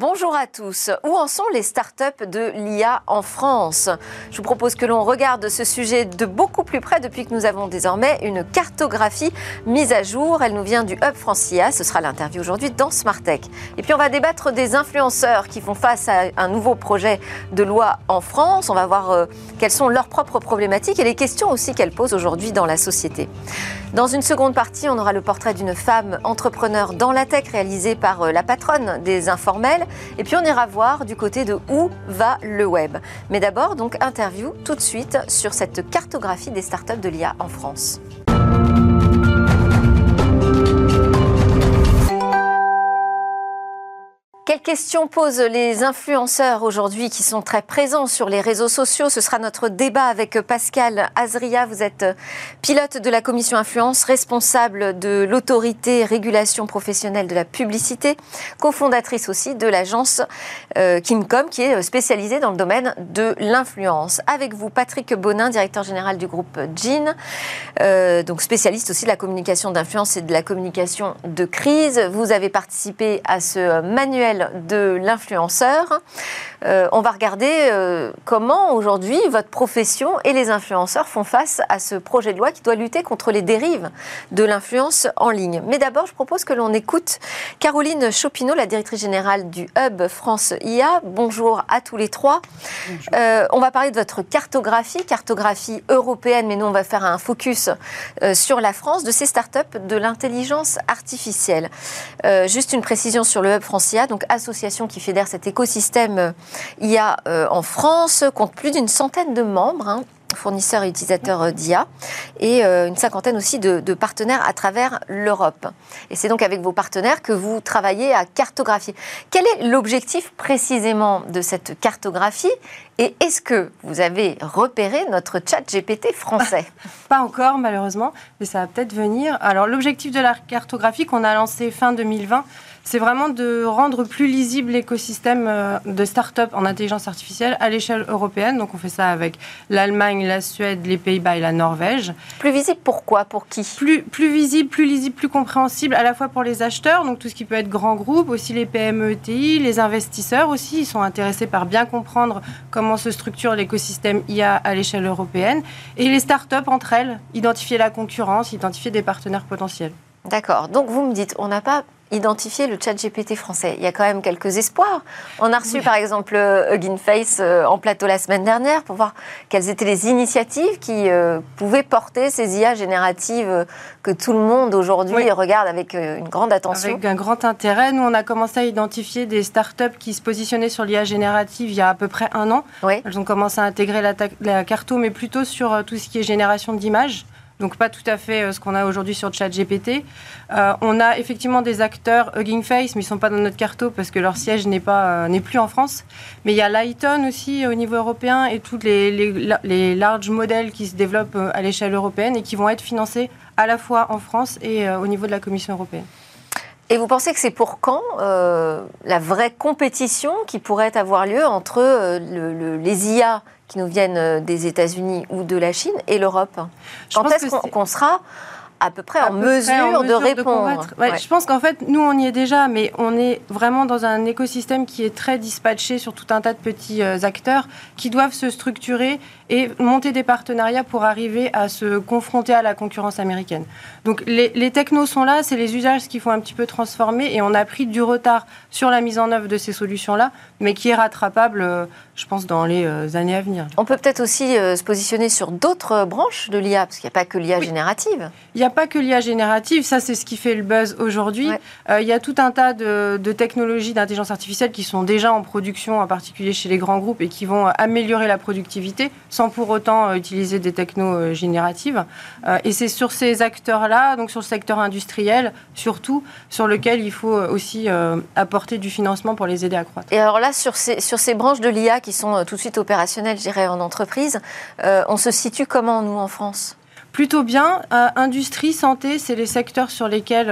Bonjour à tous. Où en sont les startups de l'IA en France? Je vous propose que l'on regarde ce sujet de beaucoup plus près depuis que nous avons désormais une cartographie mise à jour. Elle nous vient du Hub France IA. Ce sera l'interview aujourd'hui dans Smartech. Et puis on va débattre des influenceurs qui font face à un nouveau projet de loi en France. On va voir euh, quelles sont leurs propres problématiques et les questions aussi qu'elles posent aujourd'hui dans la société. Dans une seconde partie, on aura le portrait d'une femme entrepreneur dans la tech réalisé par euh, la patronne des informels. Et puis on ira voir du côté de où va le web. Mais d'abord, donc, interview tout de suite sur cette cartographie des startups de l'IA en France. Quelles questions posent les influenceurs aujourd'hui qui sont très présents sur les réseaux sociaux? Ce sera notre débat avec Pascal Azria. Vous êtes pilote de la commission influence, responsable de l'autorité régulation professionnelle de la publicité, cofondatrice aussi de l'agence euh, Kimcom qui est spécialisée dans le domaine de l'influence. Avec vous, Patrick Bonin, directeur général du groupe Jean, euh, donc spécialiste aussi de la communication d'influence et de la communication de crise. Vous avez participé à ce manuel de l'influenceur. Euh, on va regarder euh, comment aujourd'hui votre profession et les influenceurs font face à ce projet de loi qui doit lutter contre les dérives de l'influence en ligne. Mais d'abord, je propose que l'on écoute Caroline Chopineau, la directrice générale du Hub France IA. Bonjour à tous les trois. Euh, on va parler de votre cartographie, cartographie européenne, mais nous on va faire un focus sur la France, de ces startups de l'intelligence artificielle. juste une précision sur le Hub France IA. Donc association qui fédère cet écosystème IA euh, en France, compte plus d'une centaine de membres. Hein, fournisseurs et utilisateurs euh, d'IA, et euh, une cinquantaine aussi de, de partenaires à travers l'Europe. Et c'est donc avec vos partenaires que vous travaillez à cartographier. Quel est l'objectif précisément de cette cartographie et est-ce que vous avez repéré notre chat GPT français? Pas encore, malheureusement, mais ça va peut-être venir. Alors, l'objectif de la cartographie qu'on a lancé fin 2020, c'est vraiment de rendre plus lisible l'écosystème euh, de start-up en intelligence artificielle à l'échelle européenne. Donc on fait ça avec l'Allemagne, la Suède, les Pays-Bas et la Norvège. Plus visible pourquoi? Pour qui? Plus, plus visible, plus lisible, plus compréhensible à la fois pour les acheteurs, donc tout ce qui peut être grands groupes, aussi les PME, ETI, les investisseurs aussi, ils sont intéressés par bien comprendre comment se structure l'écosystème IA à l'échelle européenne. Et les start-up entre elles, identifier la concurrence, identifier des partenaires potentiels. D'accord. Donc vous me dites, on n'a pas identifier le chat GPT français. Il y a quand même quelques espoirs. On a reçu par exemple euh, Hugging Face euh, en plateau la semaine dernière pour voir quelles étaient les initiatives qui euh, pouvaient porter ces IA génératives que tout le monde aujourd'hui regarde avec une grande attention. Avec un grand intérêt. Nous, on a commencé à identifier des startups qui se positionnaient sur l'IA générative il y a à peu près un an. Elles ont commencé à intégrer la, la carto, mais plutôt sur tout ce qui est génération d'images donc pas tout à fait euh, ce qu'on a aujourd'hui sur ChatGPT. Euh, on a effectivement des acteurs Hugging Face, mais ils ne sont pas dans notre carto parce que leur siège n'est pas euh, n'est plus en France. Mais il y a Lighton aussi au niveau européen et tous les, les, les large modèles qui se développent à l'échelle européenne et qui vont être financés à la fois en France et au niveau de la Commission européenne. Et vous pensez que c'est pour quand la vraie compétition qui pourrait avoir lieu entre le, les IA qui nous viennent euh, des États-Unis ou de la Chine et l'Europe. Quand est-ce qu'on sera à peu près en, mesure, de répondre. Je pense qu'en fait, nous, on y est déjà, mais on est vraiment dans un écosystème qui est très dispatché sur tout un tas de petits euh, acteurs qui doivent se structurer et monter des partenariats pour arriver à se confronter à la concurrence américaine. Donc les, les technos sont là, c'est les usages qui font un petit peu transformer et on a pris du retard sur la mise en œuvre de ces solutions-là, mais qui est rattrapable, euh, je pense, dans les euh, années à venir. On peut peut-être aussi se positionner sur d'autres branches de l'IA, parce qu'il n'y a pas que l'IA générative. Il n'y a pas que l'IA générative, ça c'est ce qui fait le buzz aujourd'hui. il y a tout un tas de, de technologies d'intelligence artificielle qui sont déjà en production, en particulier chez les grands groupes, et qui vont améliorer la productivité sans pour autant utiliser des technos génératives. et c'est sur ces acteurs-là, donc sur le secteur industriel, surtout, sur lequel il faut aussi apporter du financement pour les aider à croître. Et alors là, sur ces, sur ces branches de l'IA qui sont tout de suite opérationnelles, je dirais, en entreprise, on se situe comment, nous, en France? Plutôt bien. industrie, santé, c'est les secteurs sur lesquels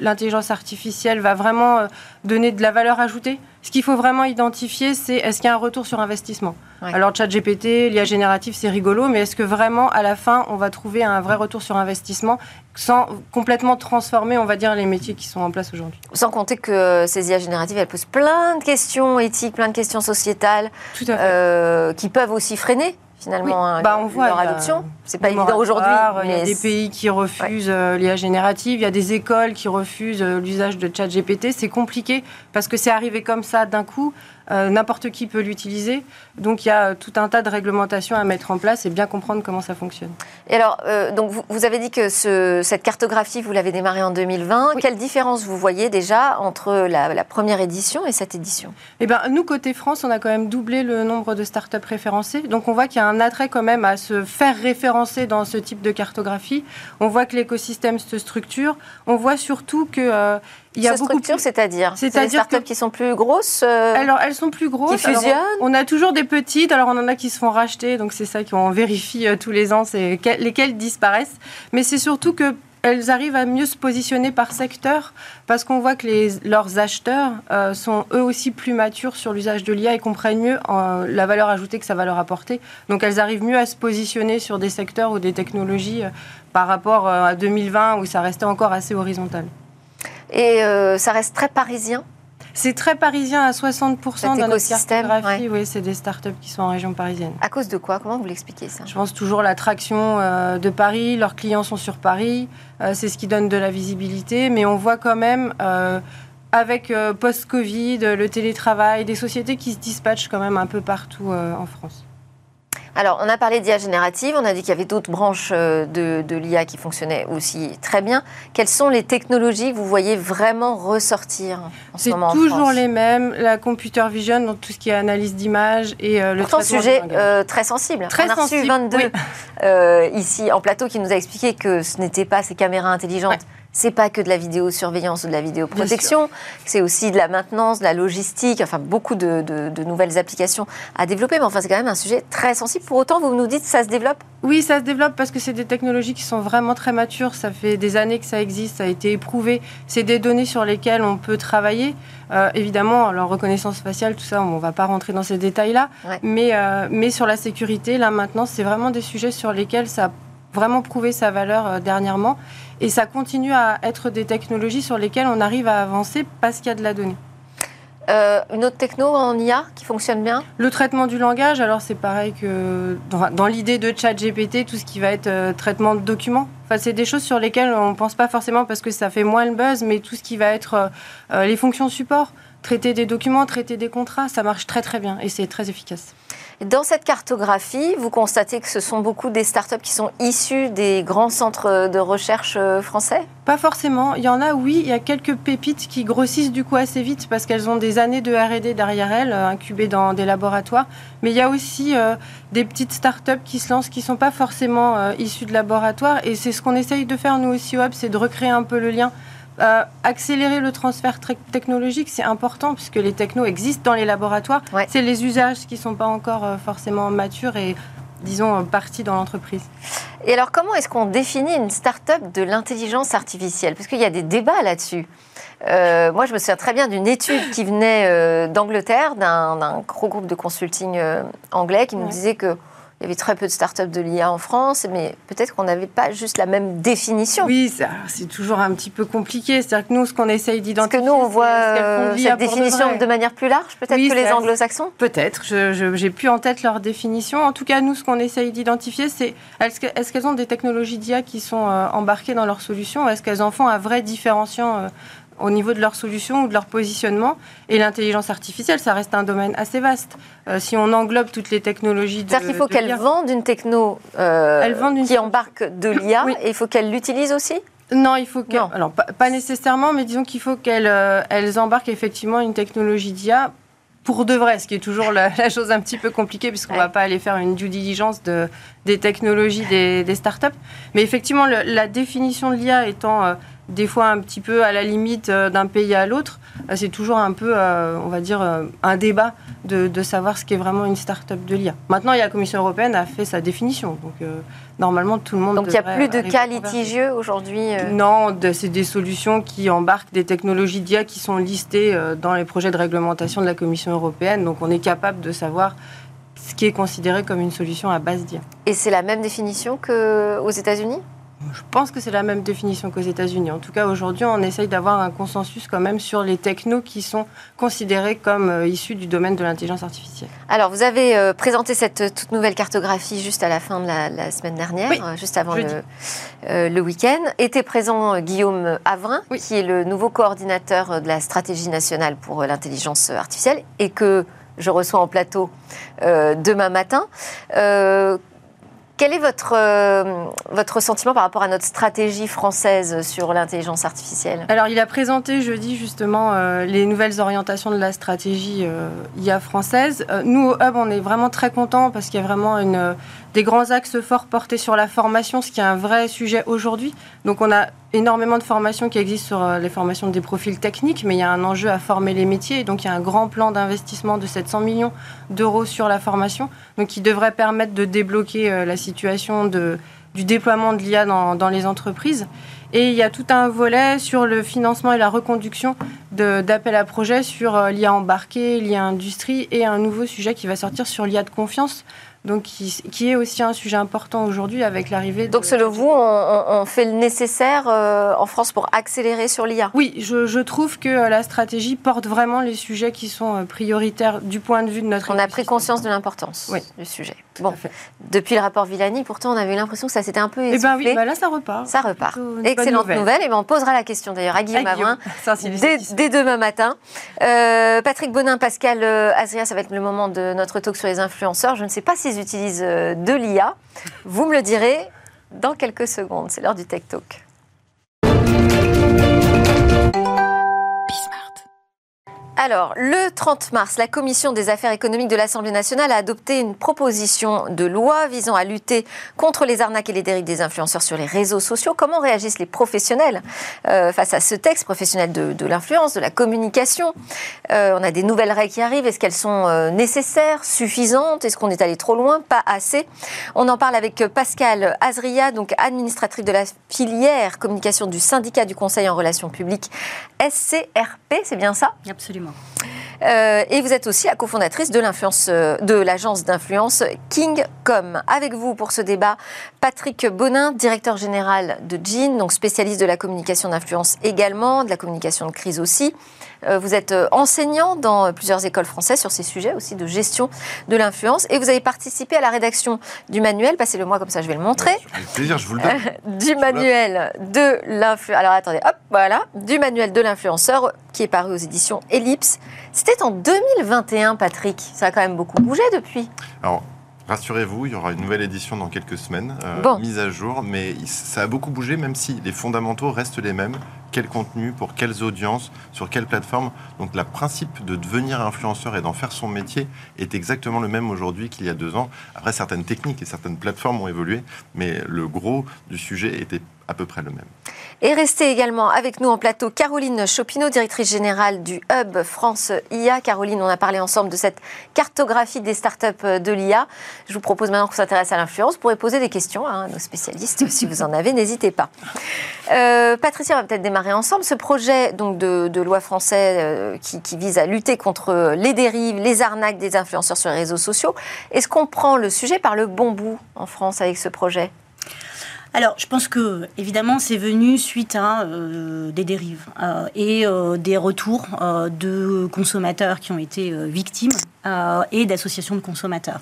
l'intelligence artificielle va vraiment donner de la valeur ajoutée. Ce qu'il faut vraiment identifier, c'est est-ce qu'il y a un retour sur investissement? Alors, ChatGPT, l'IA générative, c'est rigolo, mais est-ce que vraiment, à la fin, on va trouver un vrai retour sur investissement sans complètement transformer, on va dire, les métiers qui sont en place aujourd'hui? Sans compter que ces IA génératives, elles posent plein de questions éthiques, plein de questions sociétales, euh, qui peuvent aussi freiner finalement hein, bah, on voit, leur adoption. C'est pas évident aujourd'hui. Il y a des pays qui refusent euh, l'IA générative, il y a des écoles qui refusent euh, l'usage de ChatGPT. C'est compliqué parce que c'est arrivé comme ça d'un coup. Euh, n'importe qui peut l'utiliser. Donc il y a tout un tas de réglementations à mettre en place et bien comprendre comment ça fonctionne. Et alors, euh, donc vous, avez dit que cette cartographie, vous l'avez démarrée en 2020. Quelle différence vous voyez déjà entre la, première édition et cette édition? Eh bien, nous, côté France, on a quand même doublé le nombre de startups référencées. Donc on voit qu'il y a un attrait quand même à se faire référencer dans ce type de cartographie. On voit que l'écosystème se structure. On voit surtout que... Euh, il y a beaucoup structure, c'est-à-dire des startups qui sont plus grosses euh, Alors, elles sont plus grosses. Qui fusionnent On a toujours des petites. Alors, on en a qui se font racheter. Donc, c'est ça qu'on vérifie euh, tous les ans, c'est lesquelles disparaissent. Mais c'est surtout que elles arrivent à mieux se positionner par secteur parce qu'on voit que les, leurs acheteurs euh, sont eux aussi plus matures sur l'usage de l'IA et comprennent mieux la valeur ajoutée que ça va leur apporter. Donc elles arrivent mieux à se positionner sur des secteurs ou des technologies par rapport à 2020 où ça restait encore assez horizontal. Et euh, ça reste très parisien c'est très parisien à 60% dans notre cartographie. Oui, c'est des startups qui sont en région parisienne. À cause de quoi? Comment vous l'expliquez ça? Je pense toujours l'attraction euh, de Paris. Leurs clients sont sur Paris. Euh, c'est ce qui donne de la visibilité. Mais on voit quand même, avec post-Covid, le télétravail, des sociétés qui se dispatchent quand même un peu partout en France. Alors, on a parlé d'IA générative, on a dit qu'il y avait d'autres branches euh, de, l'IA qui fonctionnaient aussi très bien. Quelles sont les technologies que vous voyez vraiment ressortir en ce moment C'est toujours les mêmes, la computer vision, donc tout ce qui est analyse d'image et euh, le Pourtant, sujet euh, très sensible. Très on a sensible, reçu 22 ici en plateau qui nous a expliqué que ce n'était pas ces caméras intelligentes c'est pas que de la vidéosurveillance ou de la vidéoprotection, c'est aussi de la maintenance, de la logistique, enfin beaucoup de, nouvelles applications à développer. Mais enfin, c'est quand même un sujet très sensible. Pour autant, vous nous dites, ça se développe? Oui, ça se développe parce que c'est des technologies qui sont vraiment très matures. Ça fait des années que ça existe, ça a été éprouvé. C'est des données sur lesquelles on peut travailler. Euh, évidemment, alors reconnaissance faciale, tout ça, on ne va pas rentrer dans ces détails-là. Mais, euh, mais sur la sécurité, là maintenant, c'est vraiment des sujets sur lesquels ça vraiment prouvé sa valeur euh, dernièrement. Et ça continue à être des technologies sur lesquelles on arrive à avancer parce qu'il y a de la donnée. Euh, une autre techno en IA qui fonctionne bien? Le traitement du langage, alors c'est pareil que dans, l'idée de ChatGPT, tout ce qui va être euh, traitement de documents. Enfin, c'est des choses sur lesquelles on ne pense pas forcément parce que ça fait moins le buzz, mais tout ce qui va être euh, les fonctions support, traiter des documents, traiter des contrats, ça marche très très bien et c'est très efficace. Dans cette cartographie, vous constatez que ce sont beaucoup des startups qui sont issues des grands centres de recherche euh, français? Pas forcément. Il y en a, oui. Il y a quelques pépites qui grossissent du coup assez vite parce qu'elles ont des années de R&D derrière elles, euh, incubées dans des laboratoires. Mais il y a aussi euh, des petites startups qui se lancent qui ne sont pas forcément issues de laboratoires. Et c'est ce qu'on essaye de faire nous aussi au Web, c'est de recréer un peu le lien euh, accélérer le transfert technologique, c'est important puisque les technos existent dans les laboratoires. C'est les usages qui ne sont pas encore euh, forcément matures et, disons, euh, partis dans l'entreprise. Et alors, comment est-ce qu'on définit une start-up de l'intelligence artificielle? Parce qu'il y a des débats là-dessus. moi, je me souviens très bien d'une étude qui venait d'Angleterre, d'un gros groupe de consulting anglais, qui nous disait que il y avait très peu de startups de l'IA en France, mais peut-être qu'on n'avait pas juste la même définition. Oui, c'est toujours un petit peu compliqué. C'est-à-dire que nous, ce qu'on essaye d'identifier, Est-ce que nous, on voit euh, cette définition de, manière plus large, peut-être que les anglo-saxons Peut-être. Je n'ai plus en tête leur définition. En tout cas, nous, ce qu'on essaye d'identifier, c'est est-ce qu'elles ont des technologies d'IA qui sont euh, embarquées dans leurs solutions Est-ce qu'elles en font un vrai différenciant euh, au niveau de leur solution ou de leur positionnement. Et l'intelligence artificielle, ça reste un domaine assez vaste. Euh, si on englobe toutes les technologies de. C'est-à-dire qu'il faut qu'elles vendent une techno euh, qui embarque de l'IA et il faut qu'elles l'utilisent aussi? Non, il faut qu'elles. Alors, pas, nécessairement, mais disons qu'il faut qu'elles euh, elles embarquent effectivement une technologie d'IA pour de vrai, ce qui est toujours la, chose un petit peu compliquée, puisqu'on ne va pas aller faire une due diligence de, des technologies des, des startups. Mais effectivement, la définition de l'IA étant des fois un petit peu à la limite d'un pays à l'autre. C'est toujours un peu, on va dire, un débat de, de, savoir ce qu'est vraiment une start-up de l'IA. Maintenant, la Commission européenne a fait sa définition. Donc, normalement, tout le monde. Donc, il n'y a plus de cas litigieux aujourd'hui Non, c'est des solutions qui embarquent des technologies d'IA qui sont listées dans les projets de réglementation de la Commission européenne. Donc, on est capable de savoir ce qui est considéré comme une solution à base d'IA. Et c'est la même définition qu'aux États-Unis? Je pense que c'est la même définition qu'aux États-Unis. En tout cas, aujourd'hui, on essaye d'avoir un consensus quand même sur les technos qui sont considérés comme euh, issus du domaine de l'intelligence artificielle. Alors, vous avez euh, présenté cette euh, toute nouvelle cartographie juste à la fin de la, semaine dernière, juste avant le, week-end. Était présent Guillaume Avrin, qui est le nouveau coordinateur de la stratégie nationale pour l'intelligence artificielle et que je reçois en plateau demain matin. Quel est votre, euh, votre sentiment par rapport à notre stratégie française sur l'intelligence artificielle? Alors, il a présenté jeudi justement euh, les nouvelles orientations de la stratégie euh, IA française. nous, au Hub, on est vraiment très contents parce qu'il y a vraiment une, des grands axes forts portés sur la formation, ce qui est un vrai sujet aujourd'hui. Donc, on a énormément de formations qui existent sur les formations des profils techniques, mais il y a un enjeu à former les métiers. Et donc, il y a un grand plan d'investissement de 700 millions d'euros sur la formation, donc qui devrait permettre de débloquer la situation du déploiement de l'IA dans, les entreprises. Et il y a tout un volet sur le financement et la reconduction d'appels à projets sur euh, l'IA embarqué, l'IA industrie et un nouveau sujet qui va sortir sur l'IA de confiance donc qui, est aussi un sujet important aujourd'hui avec l'arrivée. Donc selon vous, on, fait le nécessaire euh, en France pour accélérer sur l'IA Oui, je, trouve que euh, la stratégie porte vraiment les sujets qui sont euh, prioritaires du point de vue de notre. On a pris conscience de l'importance du sujet. Bon, depuis le rapport Villani, pourtant on avait l'impression que ça s'était un peu essoufflé. Eh bien oui, là ça repart. Ça repart. Excellente nouvelle. Et ben on posera la question d'ailleurs à Guillaume Avrin dès, dès, demain matin. Patrick Bonin, Pascal Azria, ça va être le moment de notre talk sur les influenceurs. Je ne sais pas si utilisent euh, de l'IA. Vous me le direz dans quelques secondes. C'est l'heure du Tech Talk. Alors, le 30 mars, la Commission des affaires économiques de l'Assemblée nationale a adopté une proposition de loi visant à lutter contre les arnaques et les dérives des influenceurs sur les réseaux sociaux. Comment réagissent les professionnels euh, face à ce texte, professionnels de, l'influence, de la communication? Euh, On a des nouvelles règles qui arrivent. Est-ce qu'elles sont euh, nécessaires, suffisantes? Est-ce qu'on est allé trop loin? Pas assez. On en parle avec Pascal Azria, donc administratrice de la filière communication du syndicat du Conseil en relations publiques SCRP. C'est bien ça? Absolument. no Euh, et vous êtes aussi la cofondatrice de l'influence, euh, de l'agence d'influence King.com. Avec vous pour ce débat, Patrick Bonin, directeur général de Jean, donc spécialiste de la communication d'influence également, de la communication de crise aussi. Euh, vous êtes enseignant dans plusieurs écoles françaises sur ces sujets aussi de gestion de l'influence et vous avez participé à la rédaction du manuel, passez-le moi comme ça je vais le montrer. Avec plaisir, je vous le donne. du manuel de l'influence. Alors attendez, hop, voilà, du manuel de l'influenceur qui est paru aux éditions Ellipse. C'était en 2021, Patrick. Ça a quand même beaucoup bougé depuis. Alors, Rassurez-vous, il y aura une nouvelle édition dans quelques semaines, euh, mise à jour, mais ça a beaucoup bougé, même si les fondamentaux restent les mêmes. Quel contenu, pour quelles audiences, sur quelle plateforme. Donc, le principe de devenir influenceur et d'en faire son métier est exactement le même aujourd'hui qu'il y a deux ans. Après, certaines techniques et certaines plateformes ont évolué, mais le gros du sujet était à peu près le même. Et restez également avec nous en plateau Caroline Chopineau, directrice générale du Hub France IA. Caroline, on a parlé ensemble de cette cartographie des startups de l'IA. Je vous propose maintenant qu'on s'intéresse à l'influence. Vous pourrez poser des questions à nos spécialistes si vous en avez, n'hésitez pas. Euh, Patricia, on va peut-être démarrer ensemble. Ce projet donc, de, loi français euh, qui, qui, vise à lutter contre les dérives, les arnaques des influenceurs sur les réseaux sociaux, est-ce qu'on prend le sujet par le bon bout en France avec ce projet? Alors, je pense que, évidemment, c'est venu suite à euh, des dérives euh, et euh, des retours de consommateurs qui ont été victimes et d'associations de consommateurs.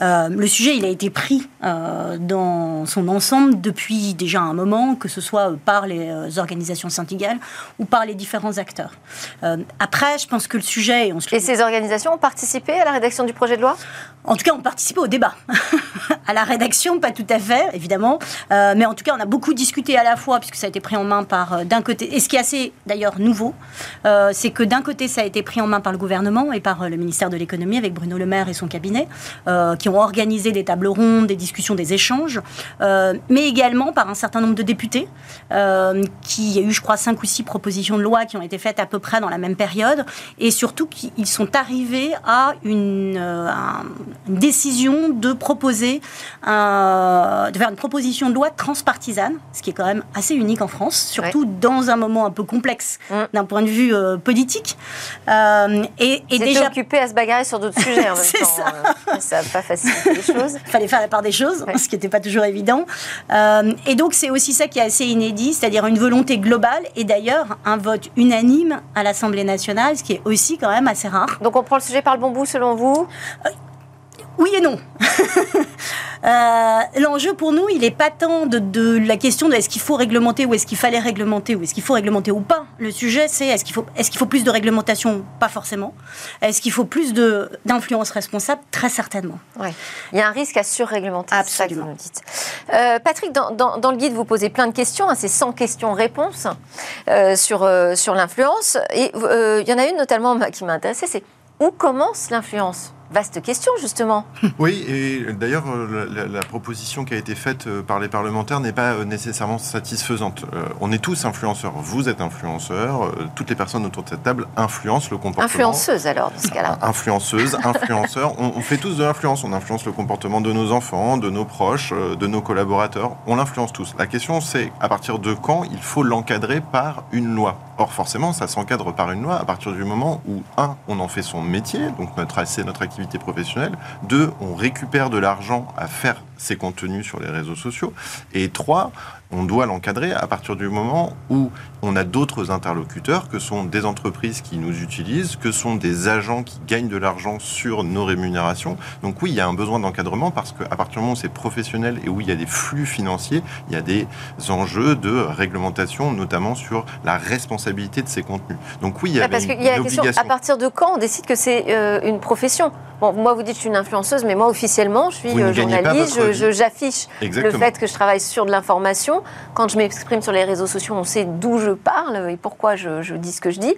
le sujet, il a été pris dans son ensemble depuis déjà un moment, que ce soit par les organisations syndicales ou par les différents acteurs. après, je pense que le sujet... et ces organisations ont participé à la rédaction du projet de loi? En tout cas, ont participé au débat. à la rédaction, pas tout à fait, évidemment. Euh, mais en tout cas, on a beaucoup discuté à la fois, puisque ça a été pris en main par, euh, d'un côté, et ce qui est assez d'ailleurs nouveau, euh, c'est que d'un côté, ça a été pris en main par le gouvernement et par le ministère de l'économie l'économie avec Bruno Le Maire et son cabinet, qui ont organisé des tables rondes, des discussions, des échanges, mais également par un certain nombre de députés, qui il y a eu, je crois, cinq ou six propositions de loi qui ont été faites à peu près dans la même période, et surtout qu'ils sont arrivés à une, une décision de proposer, de faire une proposition de loi transpartisane, ce qui est quand même assez unique en France, surtout dans un moment un peu complexe mm. d'un point de vue euh, politique. Euh, et, et déjà occupé à se bagarrer sur d'autres sujets en même temps. Ça euh, ça n'a pas facilité les choses. Il fallait faire la part des choses, ce qui n'était pas toujours évident. Euh, et donc c'est aussi ça qui est assez inédit, c'est-à-dire une volonté globale et d'ailleurs un vote unanime à l'Assemblée nationale, ce qui est aussi quand même assez rare. Donc on prend le sujet par le bon bout selon vous? Oui et non. Euh, l'enjeu pour nous, il n'est pas tant de, la question de est-ce qu'il faut réglementer ou est-ce qu'il fallait réglementer ou est-ce qu'il faut réglementer ou pas. Le sujet, c'est est-ce qu'il faut, est qu'il faut plus de réglementation Pas forcément. Est-ce qu'il faut plus d'influence responsable? Très certainement. Ouais. Il y a un risque à surréglementer. Absolument. Ça que vous dites. Euh, Patrick, dans, le guide, vous posez plein de questions. Hein, c'est 100 questions-réponses euh, sur, sur l'influence. Et il y en a une notamment qui m'a intéressée, c'est où commence l'influence? Vaste question, justement. Oui, et d'ailleurs, euh, la, proposition qui a été faite euh, par les parlementaires n'est pas euh, nécessairement satisfaisante. on est tous influenceurs. Vous êtes influenceurs. toutes les personnes autour de cette table influencent le comportement. Influenceuse, alors, dans ce cas-là. Influenceuse, influenceurs. on, fait tous de l'influence. On influence le comportement de nos enfants, de nos proches, de nos collaborateurs. On l'influence tous. La question, c'est à partir de quand il faut l'encadrer par une loi Or, forcément, ça s'encadre par une loi à partir du moment où, un, on en fait son métier, donc notre, c'est notre activité professionnelle, deux, on récupère de l'argent à faire ses contenus sur les réseaux sociaux, et trois, on doit l'encadrer à partir du moment où on a d'autres interlocuteurs, que sont des entreprises qui nous utilisent, que sont des agents qui gagnent de l'argent sur nos rémunérations. Donc oui, il y a un besoin d'encadrement parce qu'à partir du moment où c'est professionnel et où il y a des flux financiers, il y a des enjeux de réglementation, notamment sur la responsabilité de ces contenus. Donc oui, il y a, parce qu'il y a la question, à partir de quand on décide que c'est euh, une profession? Bon, moi, vous dites que je suis une influenceuse, mais moi, officiellement, je suis euh, journaliste, j'affiche le fait que je travaille sur de l'information. Quand je m'exprime sur les réseaux sociaux, on sait d'où je parle et pourquoi je, dis ce que je dis.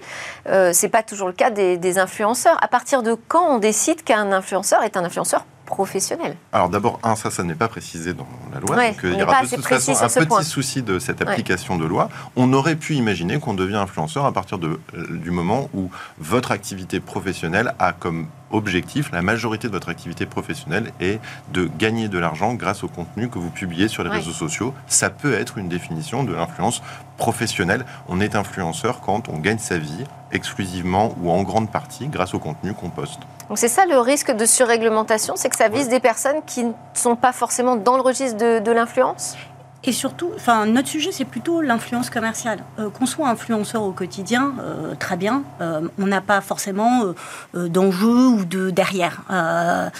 Euh, c'est pas toujours le cas des, des influenceurs. À partir de quand on décide qu'un influenceur est un influenceur professionnel? Alors d'abord, un, ça, ça n'est pas précisé dans la loi. donc euh, il y aura de toute façon un petit souci de cette application de loi. On aurait pu imaginer qu'on devient influenceur à partir de, euh, du moment où votre activité professionnelle a comme objectif, la majorité de votre activité professionnelle est de gagner de l'argent grâce au contenu que vous publiez sur les réseaux sociaux. Ça peut être une définition de l'influence professionnelle. On est influenceur quand on gagne sa vie exclusivement ou en grande partie grâce au contenu qu'on poste. Donc c'est ça le risque de surréglementation, c'est que ça vise des personnes qui ne sont pas forcément dans le registre de l'influence? Et surtout, enfin, notre sujet, c'est plutôt l'influence commerciale. Euh, qu'on soit influenceur au quotidien, euh, très bien, euh, on n'a pas forcément d'enjeu ou de derrière. à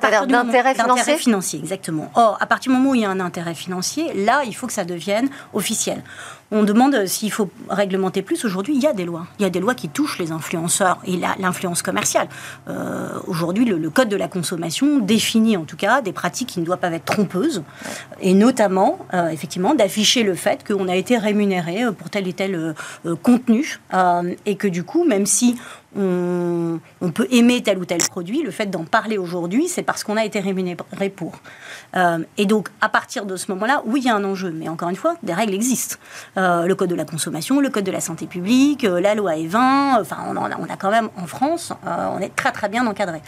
partir d'intérêt financier financier, exactement. Or, à partir du moment où il y a un intérêt financier, là, il faut que ça devienne officiel. On demande s'il faut réglementer plus. Aujourd'hui, il y a des lois. Il y a des lois qui touchent les influenceurs et l'influence commerciale. Euh, aujourd'hui, le, code de la consommation définit en tout cas des pratiques qui ne doivent pas être trompeuses, et notamment, euh, effectivement, d'afficher le fait qu'on a été rémunéré pour tel et tel euh, contenu, et que du coup, même si on, peut aimer tel ou tel produit. Le fait d'en parler aujourd'hui, c'est parce qu'on a été rémunéré pour. Euh, et donc, à partir de ce moment-là, oui, il y a un enjeu. Mais encore une fois, des règles existent. Euh, le code de la consommation, le code de la santé publique, euh, la loi E20. Enfin, on, a, quand même en France, on est très très bien encadré.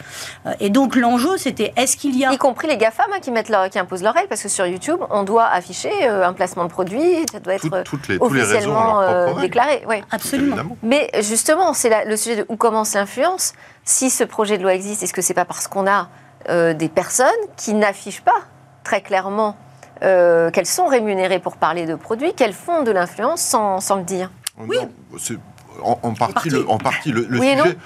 et donc, l'enjeu, c'était est-ce qu'il y a. Y compris les GAFAM hein, qui, mettent leur, qui imposent leurs règles, parce que sur YouTube, on doit afficher un placement de produit, ça doit être officiellement déclaré. Oui. Absolument. Mais justement, c'est le sujet de où commence l'influence. Si ce projet de loi existe, est-ce que c'est pas parce qu'on a euh, des personnes qui n'affichent pas très clairement euh, qu'elles sont rémunérées pour parler de produits, qu'elles font de l'influence sans, sans, le dire? Oui. En, partie, le, en partie le, sujet,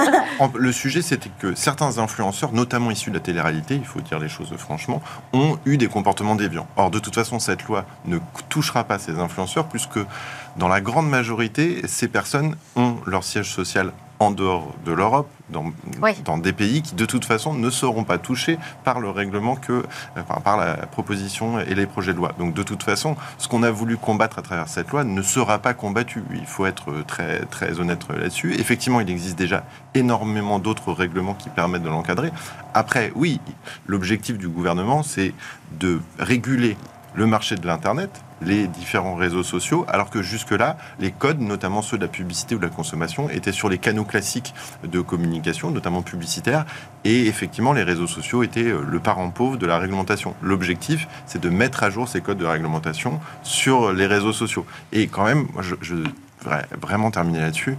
le sujet, c'était que certains influenceurs, notamment issus de la télé-réalité, il faut dire les choses franchement, ont eu des comportements déviants. Or, de toute façon, cette loi ne touchera pas ces influenceurs, puisque dans la grande majorité, ces personnes ont leur siège social en dehors de l'Europe, dans, dans, des pays qui de toute façon ne seront pas touchés par le règlement que, enfin, par la proposition et les projets de loi. Donc de toute façon, ce qu'on a voulu combattre à travers cette loi ne sera pas combattu. Il faut être très, très honnête là-dessus. Effectivement, il existe déjà énormément d'autres règlements qui permettent de l'encadrer. Après, oui, l'objectif du gouvernement, c'est de réguler le marché de l'Internet, les différents réseaux sociaux, alors que jusque-là, les codes, notamment ceux de la publicité ou de la consommation, étaient sur les canaux classiques de communication, notamment publicitaires, et effectivement, les réseaux sociaux étaient euh, le parent pauvre de la réglementation. L'objectif, c'est de mettre à jour ces codes de réglementation sur les réseaux sociaux. Et quand même, je, je voudrais vraiment terminer là-dessus,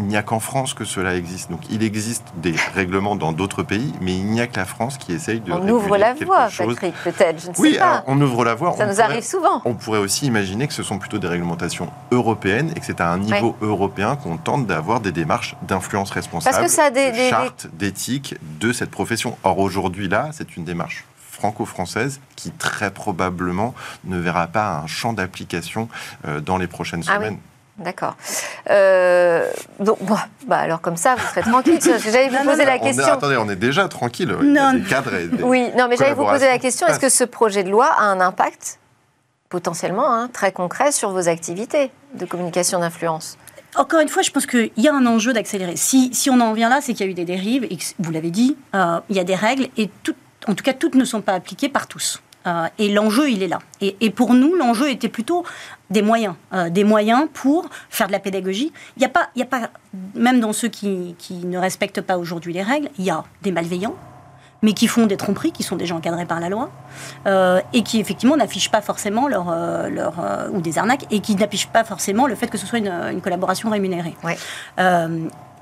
il n'y a qu'en France que cela existe. Donc il existe des règlements dans d'autres pays, mais il n'y a que la France qui essaye de. On ouvre la voie, Patrick, peut-être. Je ne oui, sais pas. on ouvre la voie. Ça nous arrive souvent. On pourrait aussi imaginer que ce sont plutôt des réglementations européennes et que c'est à un niveau européen qu'on tente d'avoir des démarches d'influence responsable, Parce que ça a des, de charte d'éthique de cette profession. Or aujourd'hui là, c'est une démarche franco-française qui très probablement ne verra pas un champ d'application euh, dans les prochaines ah semaines. D'accord. Euh, donc, bah, alors comme ça, vous serez tranquille. J'allais vous poser la question. attendez, on est déjà tranquille. Non. Il y a des oui, non, mais j'allais vous poser la question est-ce que ce projet de loi a un impact potentiellement hein, très concret sur vos activités de communication d'influence? Encore une fois, je pense qu'il y a un enjeu d'accélérer. Si, si, on en vient là, c'est qu'il y a eu des dérives, et vous l'avez dit, euh, il y a des règles, et en tout cas, toutes ne sont pas appliquées par tous. Euh, et l'enjeu, il est là. Et, pour nous, l'enjeu était plutôt des moyens, euh, des moyens pour faire de la pédagogie. Il n'y a pas, il a pas, même dans ceux qui, ne respectent pas aujourd'hui les règles, il y a des malveillants, mais qui font des tromperies, qui sont déjà encadrés par la loi, euh, et qui effectivement n'affichent pas forcément leur, leur ou des arnaques, et qui n'affichent pas forcément le fait que ce soit une, collaboration rémunérée.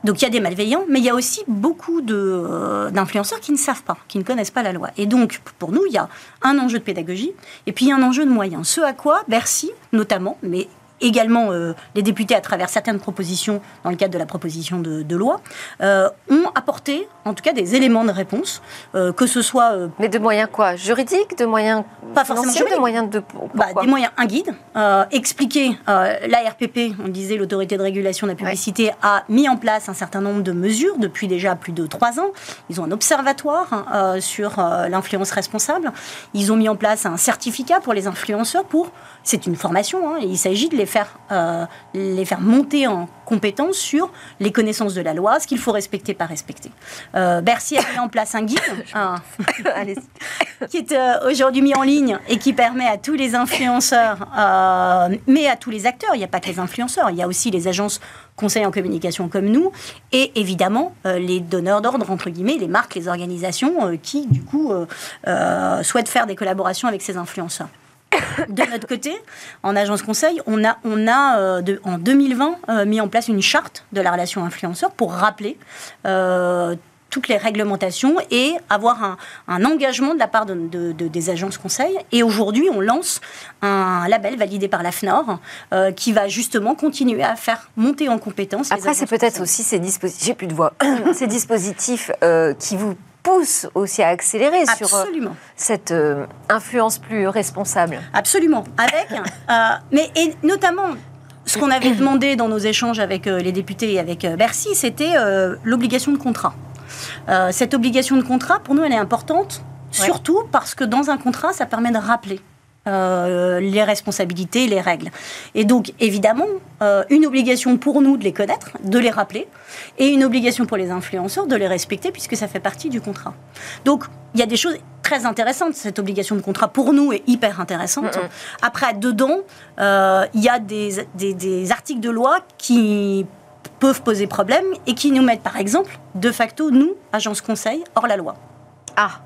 Donc il y a des malveillants, mais il y a aussi beaucoup euh, d'influenceurs qui ne savent pas, qui ne connaissent pas la loi. Et donc pour nous, il y a un enjeu de pédagogie et puis un enjeu de moyens. Ce à quoi Bercy, notamment, mais également euh, les députés, à travers certaines propositions dans le cadre de la proposition de, loi, euh, ont apporté en tout cas des éléments de réponse, euh, que ce soit... Mais de moyens quoi? Juridiques De moyens Pas forcément juridiques. De moyens de... Bah, des moyens, un guide, expliquer, l'ARPP, on disait l'autorité de régulation de la publicité, a mis en place un certain nombre de mesures depuis déjà plus de trois ans. Ils ont un observatoire hein, sur l'influence responsable. Ils ont mis en place un certificat pour les influenceurs pour... C'est une formation, hein, et il s'agit de les faire, euh, les faire monter en compétence sur les connaissances de la loi, ce qu'il faut respecter, pas respecter. Euh, Bercy a mis en place un guide qui est euh, aujourd'hui mis en ligne et qui permet à tous les influenceurs, mais à tous les acteurs, il n'y a pas que les influenceurs, il y a aussi les agences conseils en communication comme nous, et évidemment les donneurs d'ordre, entre guillemets, les marques, les organisations qui, du coup, souhaitent faire des collaborations avec ces influenceurs de notre côté, en agence conseil, on a, on a euh, en 2020 euh, mis en place une charte de la relation influenceur pour rappeler euh, toutes les réglementations et avoir un, engagement de la part de, des agences conseil. Et aujourd'hui, on lance un label validé par la FNOR qui va justement continuer à faire monter en compétence. Après, c'est peut-être aussi ces dispositifs, j'ai plus de voix, ces dispositifs qui vous pousse aussi à accélérer sur euh, cette euh, influence plus responsable. Absolument. Avec, euh, mais et notamment ce qu'on avait demandé dans nos échanges avec les députés et avec Bercy, c'était l'obligation de contrat. cette obligation de contrat, pour nous, elle est importante, surtout parce que dans un contrat, ça permet de rappeler euh, les responsabilités, les règles. Et donc, évidemment, euh, une obligation pour nous de les connaître, de les rappeler, et une obligation pour les influenceurs de les respecter, puisque ça fait partie du contrat. Donc, il y a des choses très intéressantes. Cette obligation de contrat, pour nous, est hyper intéressante. Après, dedans, euh, il y a des, des articles de loi qui peuvent poser problème et qui nous mettent, par exemple, de facto, nous, agence conseil, hors la loi. Ah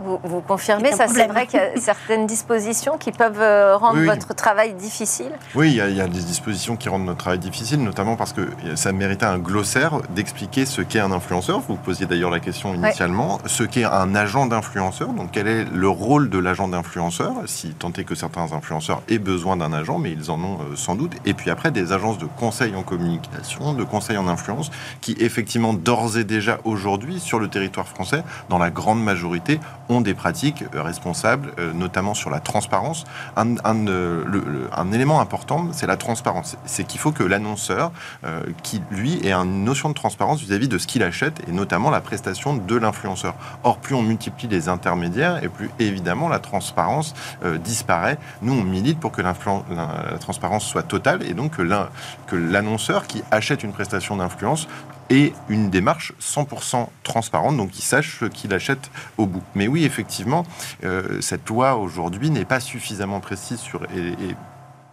vous, confirmez ça C'est vrai qu'il y a certaines dispositions qui peuvent euh, rendre votre travail difficile? Oui, il y, a, des dispositions qui rendent notre travail difficile, notamment parce que ça méritait un glossaire d'expliquer ce qu'est un influenceur. Vous posiez d'ailleurs la question initialement. Ce qu'est un agent d'influenceur, donc quel est le rôle de l'agent d'influenceur, si tant est que certains influenceurs aient besoin d'un agent, mais ils en ont euh, sans doute. Et puis après, des agences de conseil en communication, de conseil en influence, qui effectivement d'ores et déjà aujourd'hui, sur le territoire français, dans la grande majorité, ont des pratiques responsables, notamment sur la transparence. Un, un élément important, c'est la transparence. C'est qu'il faut que l'annonceur, qui lui ait une notion de transparence vis-à-vis de ce qu'il achète, et notamment la prestation de l'influenceur. Or, plus on multiplie les intermédiaires, et plus évidemment la transparence disparaît. Nous, on milite pour que la transparence soit totale, et donc que l'annonceur qui achète une prestation d'influence et une démarche 100% transparente, donc il sache ce qu'il achète au bout. Mais oui, effectivement, euh, cette loi aujourd'hui n'est pas suffisamment précise sur,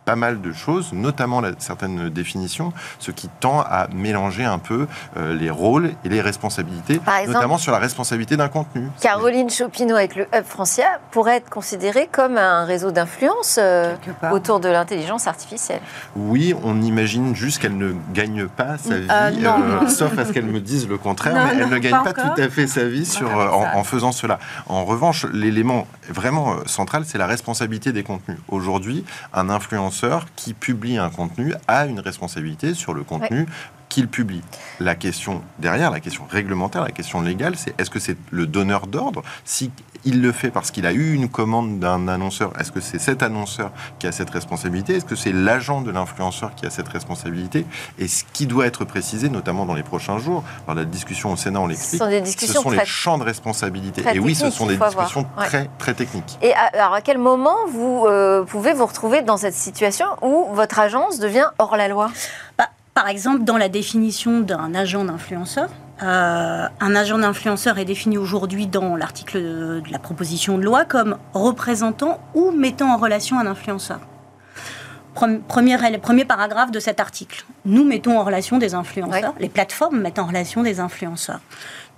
pas mal de choses, notamment la, certaines définitions, ce qui tend à mélanger un peu euh, les rôles et les responsabilités, notamment sur la responsabilité d'un contenu. Caroline Chopineau avec le Hub Francia pourrait être considérée comme un réseau d'influence euh, autour de l'intelligence artificielle. Oui, on imagine juste qu'elle ne gagne pas sa euh, vie, sauf à ce qu'elle me dise le contraire, mais elle ne gagne pas, tout à fait sa vie sur, en, faisant cela. En revanche, l'élément vraiment central, c'est la responsabilité des contenus. Aujourd'hui, un influenceur qui publie un contenu a une responsabilité sur le contenu qu'il publie. La question derrière, la question réglementaire, la question légale, c'est est-ce que c'est le donneur d'ordre? Si il le fait parce qu'il a eu une commande d'un annonceur, est-ce que c'est cet annonceur qui a cette responsabilité? Est-ce que c'est l'agent de l'influenceur qui a cette responsabilité? Et ce qui doit être précisé, notamment dans les prochains jours, dans la discussion au Sénat, on l'explique, ce sont, les champs de responsabilité. Et oui, ce sont des discussions très, très techniques. Et alors, à quel moment vous euh, pouvez vous retrouver dans cette situation où votre agence devient hors la loi? Bah, par exemple, dans la définition d'un agent d'influenceur, euh, un agent d'influenceur est défini aujourd'hui dans l'article de la proposition de loi comme représentant ou mettant en relation un influenceur. Premier, premier paragraphe de cet article. Nous mettons en relation des influenceurs, les plateformes mettent en relation des influenceurs.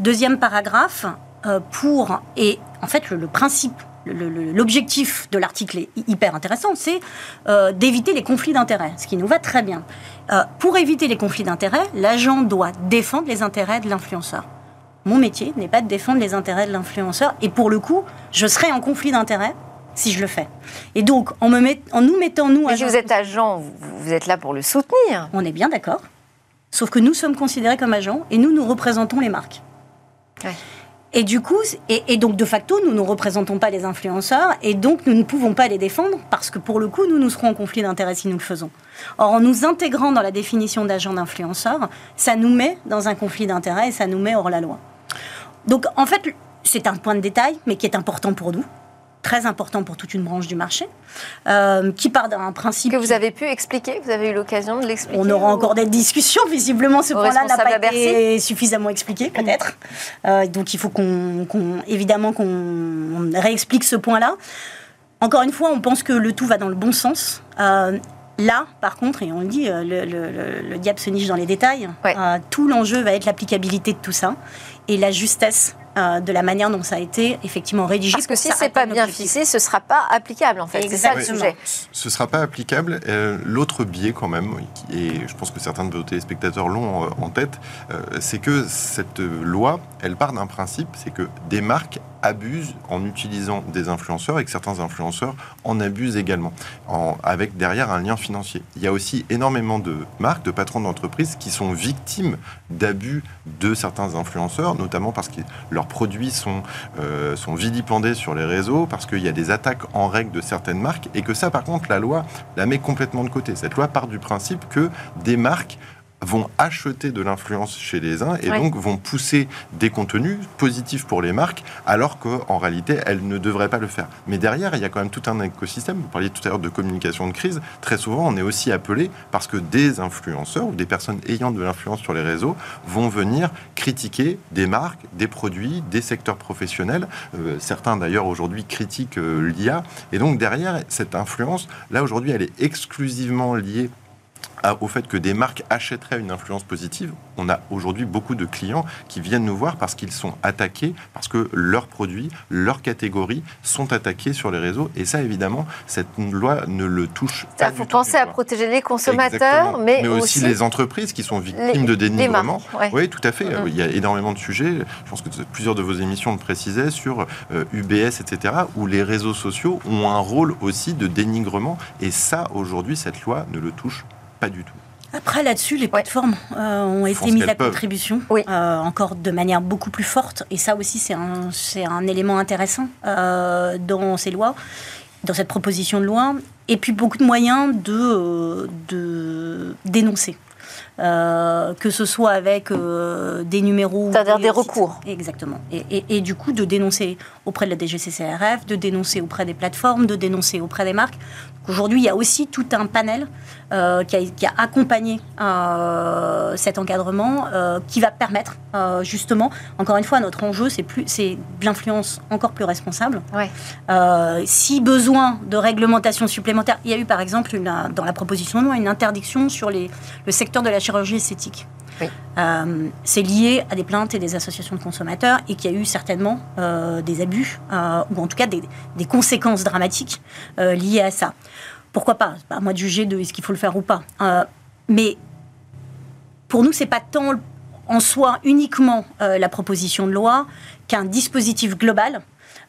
Deuxième paragraphe, euh, pour, et en fait le principe l'objectif de l'article est hyper intéressant, c'est euh, d'éviter les conflits d'intérêts, ce qui nous va très bien. Euh, pour éviter les conflits d'intérêts, l'agent doit défendre les intérêts de l'influenceur. Mon métier n'est pas de défendre les intérêts de l'influenceur, et pour le coup, je serai en conflit d'intérêts si je le fais. Et donc, en, me met, en nous mettant, nous... Mais si vous êtes agent, vous êtes là pour le soutenir. On est bien d'accord. Sauf que nous sommes considérés comme agents, et nous, nous représentons les marques. Ouais. Et du coup, et, donc de facto, nous ne représentons pas les influenceurs et donc nous ne pouvons pas les défendre parce que pour le coup, nous nous serons en conflit d'intérêts si nous le faisons. Or, en nous intégrant dans la définition d'agent d'influenceur, ça nous met dans un conflit d'intérêts et ça nous met hors la loi. Donc en fait, c'est un point de détail, mais qui est important pour nous très important pour toute une branche du marché, euh, qui part d'un principe... Que vous avez pu expliquer Vous avez eu l'occasion de l'expliquer On aura encore des discussions, visiblement ce point-là n'a pas été suffisamment expliqué, peut-être. Euh, donc il faut qu'on, évidemment qu'on réexplique ce point-là. Encore une fois, on pense que le tout va dans le bon sens. Euh, là, par contre, et on le dit, le, le, diable se niche dans les détails, tout l'enjeu va être l'applicabilité de tout ça et la justesse euh, de la manière dont ça a été effectivement rédigé. Parce que si c'est pas bien fixé, ce sera pas applicable en fait. C'est ça le sujet. Ce sera pas applicable. Euh, l'autre biais quand même, et je pense que certains de vos téléspectateurs l'ont euh, en tête, c'est que cette loi, elle part d'un principe, c'est que des marques abusent en utilisant des influenceurs et que certains influenceurs en abusent également, en, avec derrière un lien financier. Il y a aussi énormément de marques, de patrons d'entreprises qui sont victimes d'abus de certains influenceurs, notamment parce que leurs produits sont, euh, sont vilipendés sur les réseaux, parce qu'il y a des attaques en règle de certaines marques, et que ça, par contre, la loi la met complètement de côté. Cette loi part du principe que des marques vont acheter de l'influence chez les uns et donc vont pousser des contenus positifs pour les marques alors qu'en réalité elles ne devraient pas le faire. Mais derrière il y a quand même tout un écosystème. Vous parliez tout à l'heure de communication de crise. Très souvent on est aussi appelé parce que des influenceurs ou des personnes ayant de l'influence sur les réseaux vont venir critiquer des marques, des produits, des secteurs professionnels. Euh, certains d'ailleurs aujourd'hui critiquent euh, l'IA et donc derrière cette influence là aujourd'hui elle est exclusivement liée au fait que des marques achèteraient une influence positive. On a aujourd'hui beaucoup de clients qui viennent nous voir parce qu'ils sont attaqués, parce que leurs produits, leurs catégories sont attaqués sur les réseaux. Et ça, évidemment, cette loi ne le touche pas. Il faut penser à protéger les consommateurs, mais, aussi, les entreprises qui sont victimes de dénigrement. Oui, tout à fait. Il y a énormément de sujets. Je pense que plusieurs de vos émissions le précisaient sur UBS, euh, etc., où les réseaux sociaux ont un rôle aussi de dénigrement. Et ça, aujourd'hui, cette loi ne le touche pas du tout. Après, là-dessus, les plateformes euh, ont été mises à contribution, oui. Euh, encore de manière beaucoup plus forte. Et ça aussi, c'est un, un, élément intéressant euh, dans ces lois, dans cette proposition de loi. Et puis, beaucoup de moyens de, de dénoncer. Euh, que ce soit avec euh, des numéros. C'est-à-dire des recours. Exactement. Et, et, du coup, de dénoncer auprès de la DGCCRF, de dénoncer auprès des plateformes, de dénoncer auprès des marques. Aujourd'hui, il y a aussi tout un panel euh, qui, a, qui, a, accompagné cet encadrement qui va permettre justement, encore une fois, notre enjeu, c'est plus, c'est l'influence encore plus responsable. Ouais. si besoin de réglementation supplémentaire, il y a eu par exemple une, dans la proposition de loi une interdiction sur les, le secteur de la chirurgie esthétique. Euh, c'est lié à des plaintes et des associations de consommateurs et qu'il y a eu certainement euh, des abus euh, ou en tout cas des, conséquences dramatiques liées à ça. Pourquoi pas? Pas à moi de juger de est-ce qu'il faut le faire ou pas. mais pour nous, c'est pas tant en soi uniquement la proposition de loi qu'un dispositif global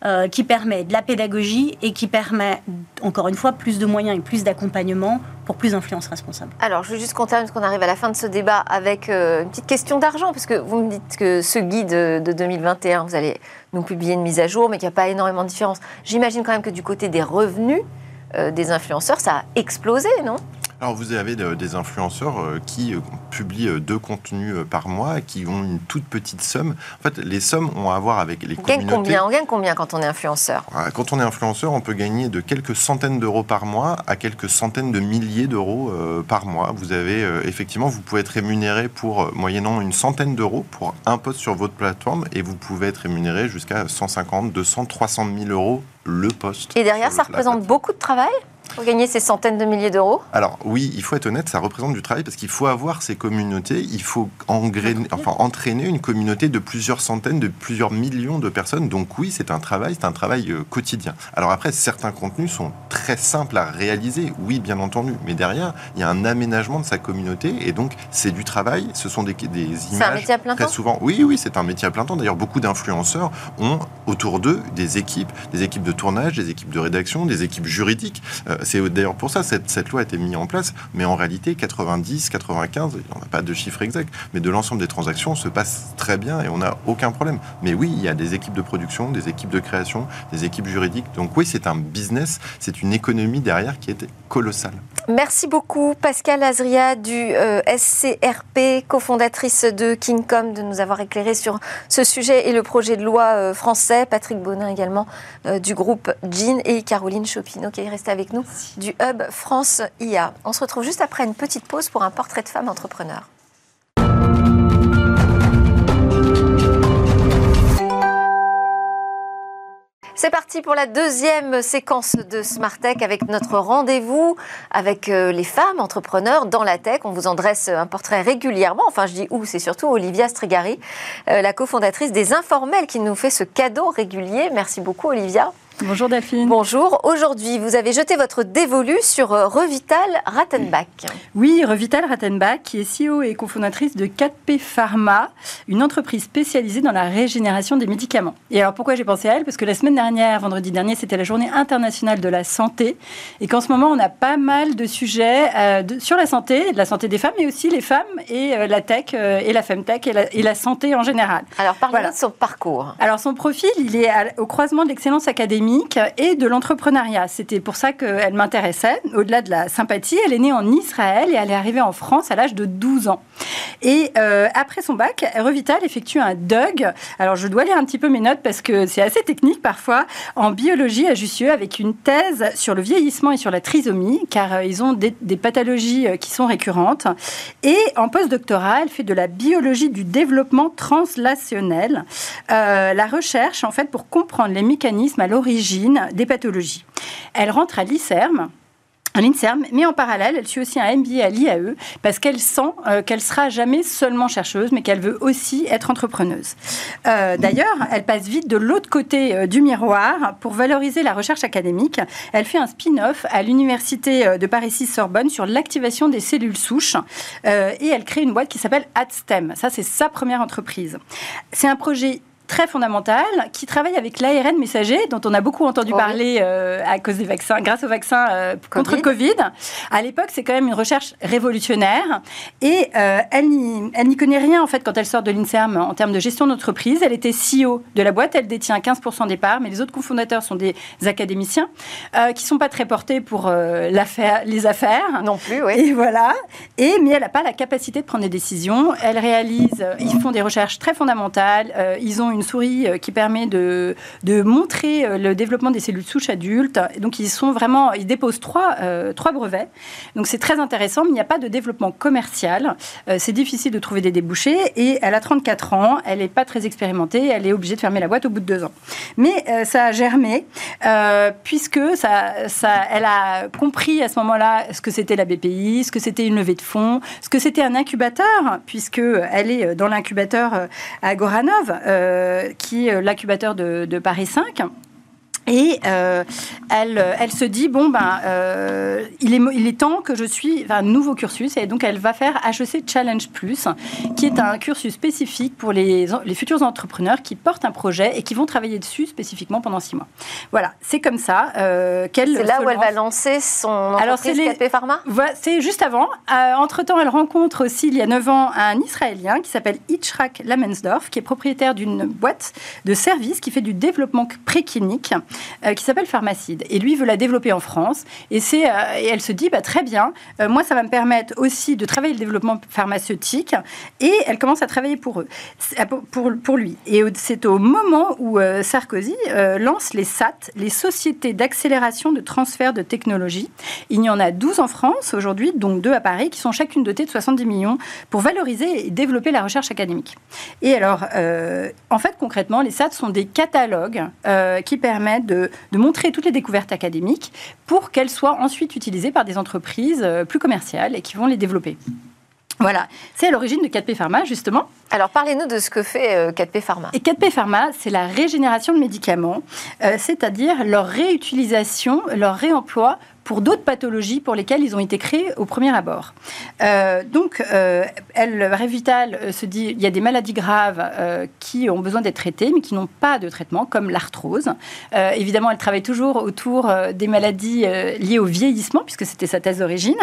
euh, qui permet de la pédagogie et qui permet, encore une fois, plus de moyens et plus d'accompagnement pour plus d'influence responsable. Alors, je veux juste compter, parce qu'on arrive à la fin de ce débat avec euh, une petite question d'argent, parce que vous me dites que ce guide de 2021, vous allez nous publier une mise à jour, mais qu'il n'y a pas énormément de différence. J'imagine quand même que du côté des revenus euh, des influenceurs, ça a explosé, non? Alors vous avez des influenceurs euh, qui euh, publient euh, deux contenus par mois, qui ont une toute petite somme. En fait, les sommes ont à voir avec les on communautés. Combien? On gagne combien quand on est influenceur? Quand on est influenceur, on peut gagner de quelques centaines d'euros par mois à quelques centaines de milliers d'euros par mois. Vous avez effectivement, vous pouvez être rémunéré pour moyennant une centaine d'euros pour un poste sur votre plateforme et vous pouvez être rémunéré jusqu'à 150, 200, 300 000 euros le poste. Et derrière, ça représente beaucoup de travail? Pour gagner ces centaines de milliers d'euros Alors oui, il faut être honnête, ça représente du travail parce qu'il faut avoir ces communautés, il faut enfin, entraîner une communauté de plusieurs centaines, de plusieurs millions de personnes. Donc oui, c'est un travail, c'est un travail euh, quotidien. Alors après, certains contenus sont très simples à réaliser, oui, bien entendu, mais derrière, il y a un aménagement de sa communauté et donc c'est du travail, ce sont des, des images. C'est un métier à plein temps Très souvent, oui, oui, c'est un métier à plein temps. D'ailleurs, beaucoup d'influenceurs ont autour d'eux des équipes, des équipes de tournage, des équipes de rédaction, des équipes juridiques. Euh, c'est d'ailleurs pour ça cette, loi a été mise en place, mais en réalité 90, 95, on n'a pas de chiffre exact, mais de l'ensemble des transactions se passe très bien et on n'a aucun problème. Mais oui, il y a des équipes de production, des équipes de création, des équipes juridiques. Donc oui, c'est un business, c'est une économie derrière qui est colossale. Merci beaucoup Pascal Azria du euh, SCRP, cofondatrice de Kingcom, de nous avoir éclairé sur ce sujet et le projet de loi euh, français. Patrick Bonin également euh, du groupe Jean et Caroline Chopino qui est restée avec nous du Hub France IA. On se retrouve juste après une petite pause pour un portrait de femme entrepreneur. C'est parti pour la deuxième séquence de Smart Tech avec notre rendez-vous avec euh, les femmes entrepreneurs dans la tech. On vous en dresse un portrait régulièrement. Enfin, je dis où, c'est surtout Olivia Strigari, euh, la cofondatrice des Informels, qui nous fait ce cadeau régulier. Merci beaucoup, Olivia. Bonjour Delphine. Bonjour. Aujourd'hui, vous avez jeté votre dévolu sur euh, Revital Rattenbach. Oui, Revital Rattenbach, qui est CEO et cofondatrice de 4P Pharma, une entreprise spécialisée dans la régénération des médicaments. Et alors pourquoi j'ai pensé à elle? Parce que la semaine dernière, vendredi dernier, c'était la journée internationale de la santé. Et qu'en ce moment, on a pas mal de sujets euh, sur la santé, la santé des femmes, mais aussi les femmes et euh, la tech et la femtech et la, et la santé en général. Alors parlez de son parcours. Alors son profil, il est au croisement de l'excellence académique et de l'entrepreneuriat. C'était pour ça qu'elle m'intéressait. Au-delà de la sympathie, elle est née en Israël et elle est arrivée en France à l'âge de 12 ans. Et euh, après son bac, Revital effectue un DUG. Alors je dois lire un petit peu mes notes parce que c'est assez technique parfois, en biologie à Jussieu avec une thèse sur le vieillissement et sur la trisomie, car euh, ils ont des, pathologies euh, qui sont récurrentes. Et en postdoctorat, elle fait de la biologie du développement translationnel, la recherche en fait pour comprendre les mécanismes à l'origine des pathologies. Elle rentre à l'ICERM, l'INSERM, mais en parallèle, elle suit aussi un MBA à l'IAE parce qu'elle sent euh, qu'elle sera jamais seulement chercheuse, mais qu'elle veut aussi être entrepreneuse. Euh, d'ailleurs, elle passe vite de l'autre côté euh, du miroir pour valoriser la recherche académique. Elle fait un spin-off à l'université de Paris-6-Sorbonne sur l'activation des cellules souches et elle crée une boîte qui s'appelle AdStem. Ça, c'est sa première entreprise. C'est un projet très fondamentale qui travaille avec l'ARN messager, dont on a beaucoup entendu parler euh, à cause des vaccins, grâce aux vaccins euh, contre le Covid. À l'époque, c'est quand même une recherche révolutionnaire et euh, elle n'y connaît rien en fait quand elle sort de l'INSERM en termes de gestion d'entreprise. Elle était CEO de la boîte, elle détient 15% des parts, mais les autres cofondateurs sont des académiciens qui sont pas très portés pour les affaires. Non plus, oui. Et voilà. Et mais elle n'a pas la capacité de prendre des décisions. Elle réalise, ils font des recherches très fondamentales. ils ont une souris euh, qui permet de, de montrer euh, le développement des cellules souches adultes. Donc, ils sont vraiment, ils déposent trois, euh, trois brevets. Donc, c'est très intéressant, mais il n'y a pas de développement commercial. c'est difficile de trouver des débouchés. Et elle a 34 ans, elle n'est pas très expérimentée, elle est obligée de fermer la boîte au bout de deux ans. Mais ça a germé, puisque ça, ça, elle a compris à ce moment-là ce que c'était la BPI, ce que c'était une levée de fonds, ce que c'était un incubateur, puisque elle est dans l'incubateur à Goranov. Euh, qui est l'incubateur de, de Paris 5. Et euh, elle, elle se dit bon ben euh, il, est, il est temps que je suis un nouveau cursus et donc elle va faire HEC Challenge Plus qui est un cursus spécifique pour les, les futurs entrepreneurs qui portent un projet et qui vont travailler dessus spécifiquement pendant six mois. Voilà, c'est comme ça euh, qu'elle. C'est là où elle va lancer son entreprise Alors, KP Pharma? c'est juste avant. entre temps, elle rencontre aussi il y a neuf ans un Israélien qui s'appelle Itzhak Lamensdorf qui est propriétaire d'une boîte de services qui fait du développement préclinique euh, qui s'appelle Pharmacide. Et lui veut la développer en France. Et, c'est, euh, elle se dit, bah, très bien, euh, moi, ça va me permettre aussi de travailler le développement pharmaceutique. Et elle commence à travailler pour eux, pour, pour lui. Et c'est au moment où Sarkozy lance les SAT, les sociétés d'accélération de transfert de technologie. Il y en a 12 en France aujourd'hui, donc deux à Paris, qui sont chacune dotées de 70 millions pour valoriser et développer la recherche académique. Et alors, en fait, concrètement, les SAT sont des catalogues qui permettent de, montrer toutes les découvertes académiques pour qu'elles soient ensuite utilisées par des entreprises euh, plus commerciales et qui vont les développer. Voilà, c'est à l'origine de 4P Pharma, justement. Alors, parlez-nous de ce que fait 4P euh, Pharma. Et 4P Pharma, c'est la régénération de médicaments, euh, c'est-à-dire leur réutilisation, leur réemploi pour d'autres pathologies pour lesquelles ils ont été créés au premier abord. Euh, donc, euh, elle, Révital euh, se dit il y a des maladies graves qui ont besoin d'être traitées, mais qui n'ont pas de traitement, comme l'arthrose. évidemment, elle travaille toujours autour des maladies liées au vieillissement, puisque c'était sa thèse d'origine.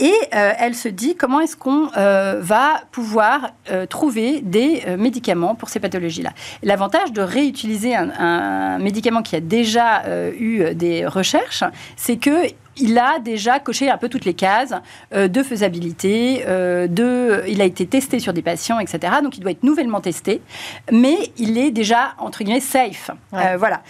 Et elle se dit comment est-ce qu'on va pouvoir trouver des médicaments pour ces pathologies-là? L'avantage de réutiliser un, médicament qui a déjà eu des recherches, c'est que い。Il a déjà coché un peu toutes les cases euh, de faisabilité, euh, de, il a été testé sur des patients, etc. Donc il doit être nouvellement testé, mais il est déjà entre guillemets safe. Euh, voilà.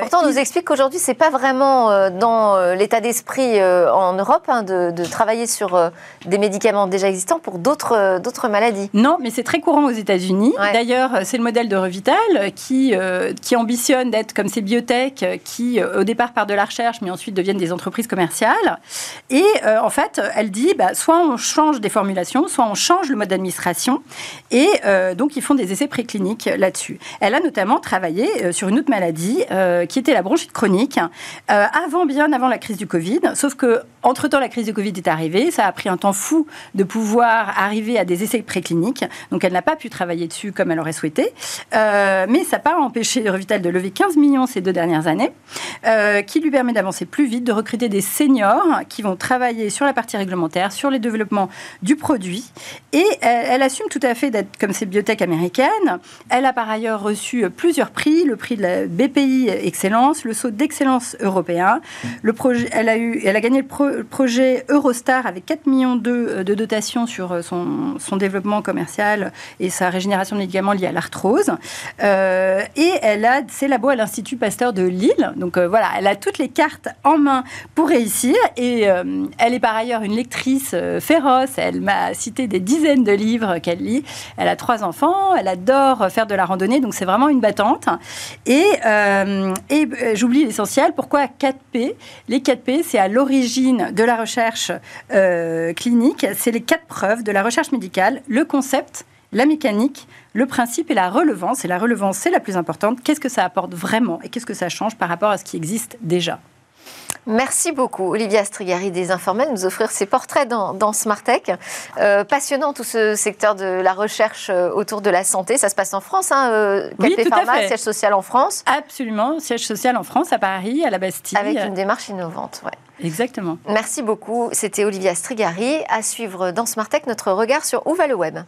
Pourtant, on nous explique qu'aujourd'hui c'est pas vraiment dans l'état d'esprit en Europe hein, de, travailler sur des médicaments déjà existants pour d'autres d'autres maladies. Non, mais c'est très courant aux États-Unis. D'ailleurs, c'est le modèle de Revital qui qui ambitionne d'être comme ces biotech qui au départ partent de la recherche, mais ensuite deviennent des entreprises commerciale. Et euh, en fait, elle dit, bah, soit on change des formulations, soit on change le mode d'administration. Et euh, donc, ils font des essais précliniques là-dessus. Elle a notamment travaillé euh, sur une autre maladie qui était la bronchite chronique, avant, bien avant la crise du Covid. Sauf que, entre-temps, la crise du Covid est arrivée. Ça a pris un temps fou de pouvoir arriver à des essais précliniques. Donc, elle n'a pas pu travailler dessus comme elle aurait souhaité. mais ça n'a pas empêché Revital de lever 15 millions ces deux dernières années, qui lui permet d'avancer plus vite, de recruter des des seniors qui vont travailler sur la partie réglementaire, sur les développements du produit. Et elle, assume tout à fait d'être comme ces biotech américaines. Elle a par ailleurs reçu plusieurs prix, le prix de la BPI Excellence, le saut d'excellence européen. Le projet, elle, a eu, elle a gagné le, projet Eurostar avec 4 millions de, de dotation sur son, son, développement commercial et sa régénération de médicaments liés à l'arthrose. Euh, et elle a ses labos à l'Institut Pasteur de Lille. Donc euh, voilà, elle a toutes les cartes en main pour réussir. Et euh, elle est par ailleurs une lectrice euh, féroce. Elle m'a cité des dizaines de livres qu'elle lit. Elle a trois enfants. Elle adore faire de la randonnée. Donc c'est vraiment une battante. Et, euh, et j'oublie l'essentiel. Pourquoi 4P Les 4P, c'est à l'origine de la recherche clinique. C'est les quatre preuves de la recherche médicale. Le concept, la mécanique, le principe et la relevance. Et la relevance, c'est la plus importante. Qu'est-ce que ça apporte vraiment et qu'est-ce que ça change par rapport à ce qui existe déjà? Merci beaucoup, Olivia Strigari des Informels, nous offrir ces portraits dans, dans Smartech. Euh, passionnant tout ce secteur de la recherche euh, autour de la santé. Ça se passe en France, hein, euh, oui, Pharma, siège social en France. Absolument, siège social en France, à Paris, à la Bastille. Avec une démarche innovante, ouais. Exactement. Merci beaucoup. C'était Olivia Strigari. À suivre dans Smartech, notre regard sur où va le web.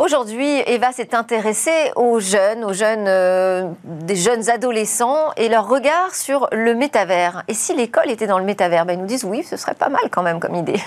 Aujourd'hui, Eva s'est intéressée aux jeunes, aux jeunes, euh, des jeunes adolescents et leur regard sur le métavers. Et si l'école était dans le métavers ben, Ils nous disent oui, ce serait pas mal quand même comme idée.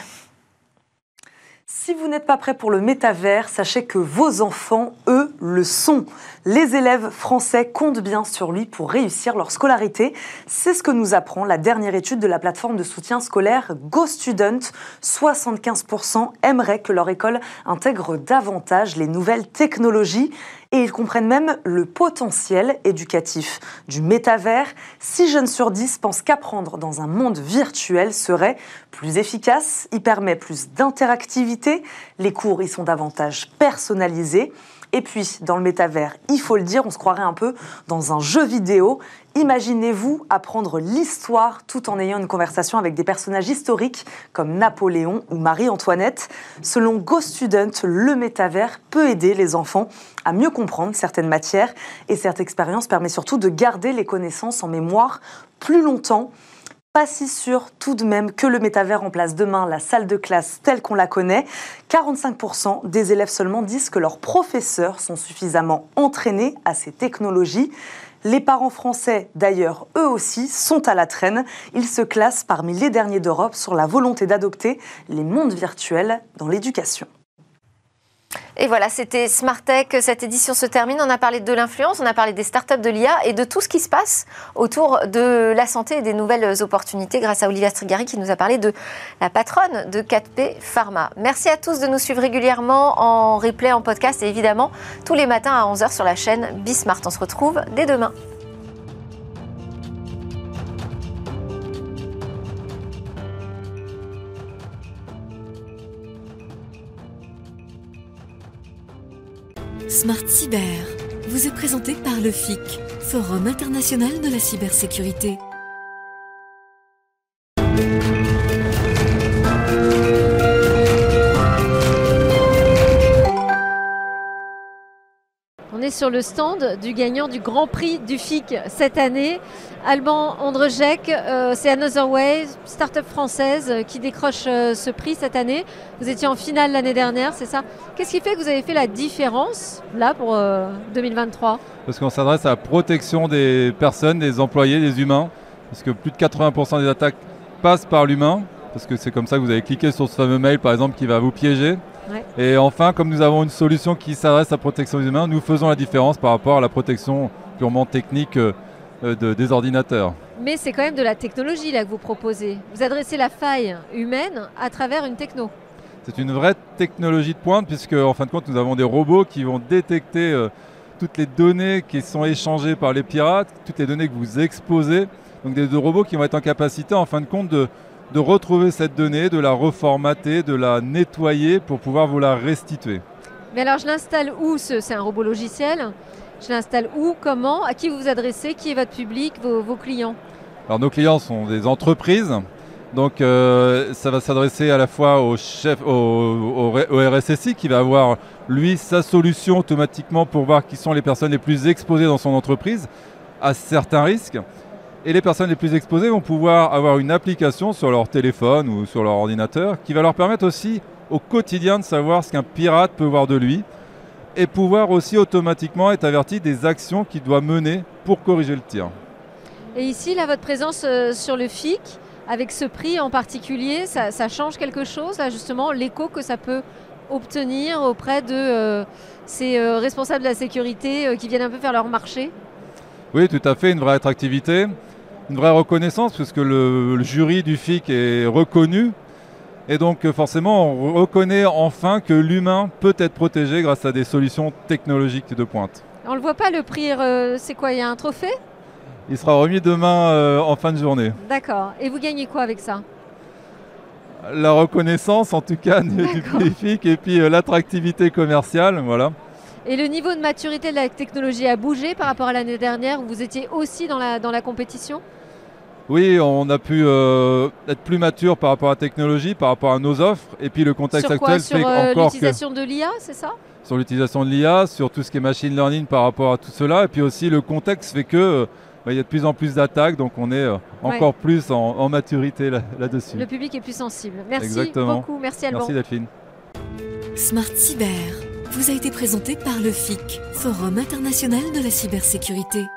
Si vous n'êtes pas prêt pour le métavers, sachez que vos enfants, eux, le sont. Les élèves français comptent bien sur lui pour réussir leur scolarité. C'est ce que nous apprend la dernière étude de la plateforme de soutien scolaire GoStudent. 75% aimeraient que leur école intègre davantage les nouvelles technologies et ils comprennent même le potentiel éducatif du métavers. 6 jeunes sur 10 pensent qu'apprendre dans un monde virtuel serait plus efficace, il permet plus d'interactivité, les cours y sont davantage personnalisés. Et puis, dans le métavers, il faut le dire, on se croirait un peu dans un jeu vidéo. Imaginez-vous apprendre l'histoire tout en ayant une conversation avec des personnages historiques comme Napoléon ou Marie-Antoinette. Selon GoStudent, le métavers peut aider les enfants à mieux comprendre certaines matières et cette expérience permet surtout de garder les connaissances en mémoire plus longtemps pas si sûr tout de même que le métavers remplace demain la salle de classe telle qu'on la connaît. 45% des élèves seulement disent que leurs professeurs sont suffisamment entraînés à ces technologies. Les parents français, d'ailleurs, eux aussi, sont à la traîne. Ils se classent parmi les derniers d'Europe sur la volonté d'adopter les mondes virtuels dans l'éducation. Et voilà, c'était Smart Tech. Cette édition se termine. On a parlé de l'influence, on a parlé des startups de l'IA et de tout ce qui se passe autour de la santé et des nouvelles opportunités grâce à Olivia Strigari qui nous a parlé de la patronne de 4P Pharma. Merci à tous de nous suivre régulièrement en replay, en podcast et évidemment tous les matins à 11h sur la chaîne Bismart. On se retrouve dès demain. Smart Cyber vous est présenté par le FIC, Forum international de la cybersécurité. Est sur le stand du gagnant du Grand Prix du FIC cette année. Alban Andrejek, euh, c'est Another Way, start-up française euh, qui décroche euh, ce prix cette année. Vous étiez en finale l'année dernière, c'est ça? Qu'est-ce qui fait que vous avez fait la différence là pour 2023 Parce qu'on s'adresse à la protection des personnes, des employés, des humains. Parce que plus de 80% des attaques passent par l'humain. Parce que c'est comme ça que vous avez cliqué sur ce fameux mail par exemple qui va vous piéger. Et enfin, comme nous avons une solution qui s'adresse à la protection des humains, nous faisons la différence par rapport à la protection purement technique euh, des ordinateurs. Mais c'est quand même de la technologie là que vous proposez. Vous adressez la faille humaine à travers une techno. C'est une vraie technologie de pointe puisque en fin de compte nous avons des robots qui vont détecter euh, toutes les données qui sont échangées par les pirates, toutes les données que vous exposez. Donc des, robots qui vont être en capacité en fin de compte de, de retrouver cette donnée, de la reformater, de la nettoyer pour pouvoir vous la restituer. Mais alors je l'installe où C'est un robot logiciel? Je l'installe où Comment? À qui vous vous adressez? Qui est votre public, vos, clients? Alors nos clients sont des entreprises. Donc euh, ça va s'adresser à la fois au chef, au, RSSI qui va avoir lui sa solution automatiquement pour voir qui sont les personnes les plus exposées dans son entreprise à certains risques. Et les personnes les plus exposées vont pouvoir avoir une application sur leur téléphone ou sur leur ordinateur qui va leur permettre aussi au quotidien de savoir ce qu'un pirate peut voir de lui et pouvoir aussi automatiquement être averti des actions qu'il doit mener pour corriger le tir. Et ici, là, votre présence euh, sur le FIC, avec ce prix en particulier, ça, change quelque chose, là, justement, l'écho que ça peut obtenir auprès de euh, ces euh, responsables de la sécurité qui viennent un peu faire leur marché? Oui, tout à fait, une vraie attractivité, une vraie reconnaissance, puisque le, le jury du FIC est reconnu et donc euh, forcément, on reconnaît enfin que l'humain peut être protégé grâce à des solutions technologiques de pointe. On ne le voit pas le prix, euh, c'est quoi Il y a un trophée? Il sera remis demain euh, en fin de journée. D'accord. Et vous gagnez quoi avec ça? La reconnaissance en tout cas du prix et puis l'attractivité commerciale, voilà. Et le niveau de maturité de la technologie a bougé par rapport à l'année dernière où vous étiez aussi dans la, dans la compétition? Oui, on a pu euh, être plus mature par rapport à la technologie, par rapport à nos offres. Et puis le contexte actuel fait euh, encore l'utilisation de l'IA, c'est ça? Sur l'utilisation de l'IA, sur tout ce qui est machine learning par rapport à tout cela. Et puis aussi le contexte fait que euh, bah, il y a de plus en plus d'attaques, donc on est encore plus en, maturité là-dessus. le public est plus sensible. Merci beaucoup, merci Alban. Merci Delphine. Smart Cyber vous a été présenté par le FIC, Forum international de la cybersécurité.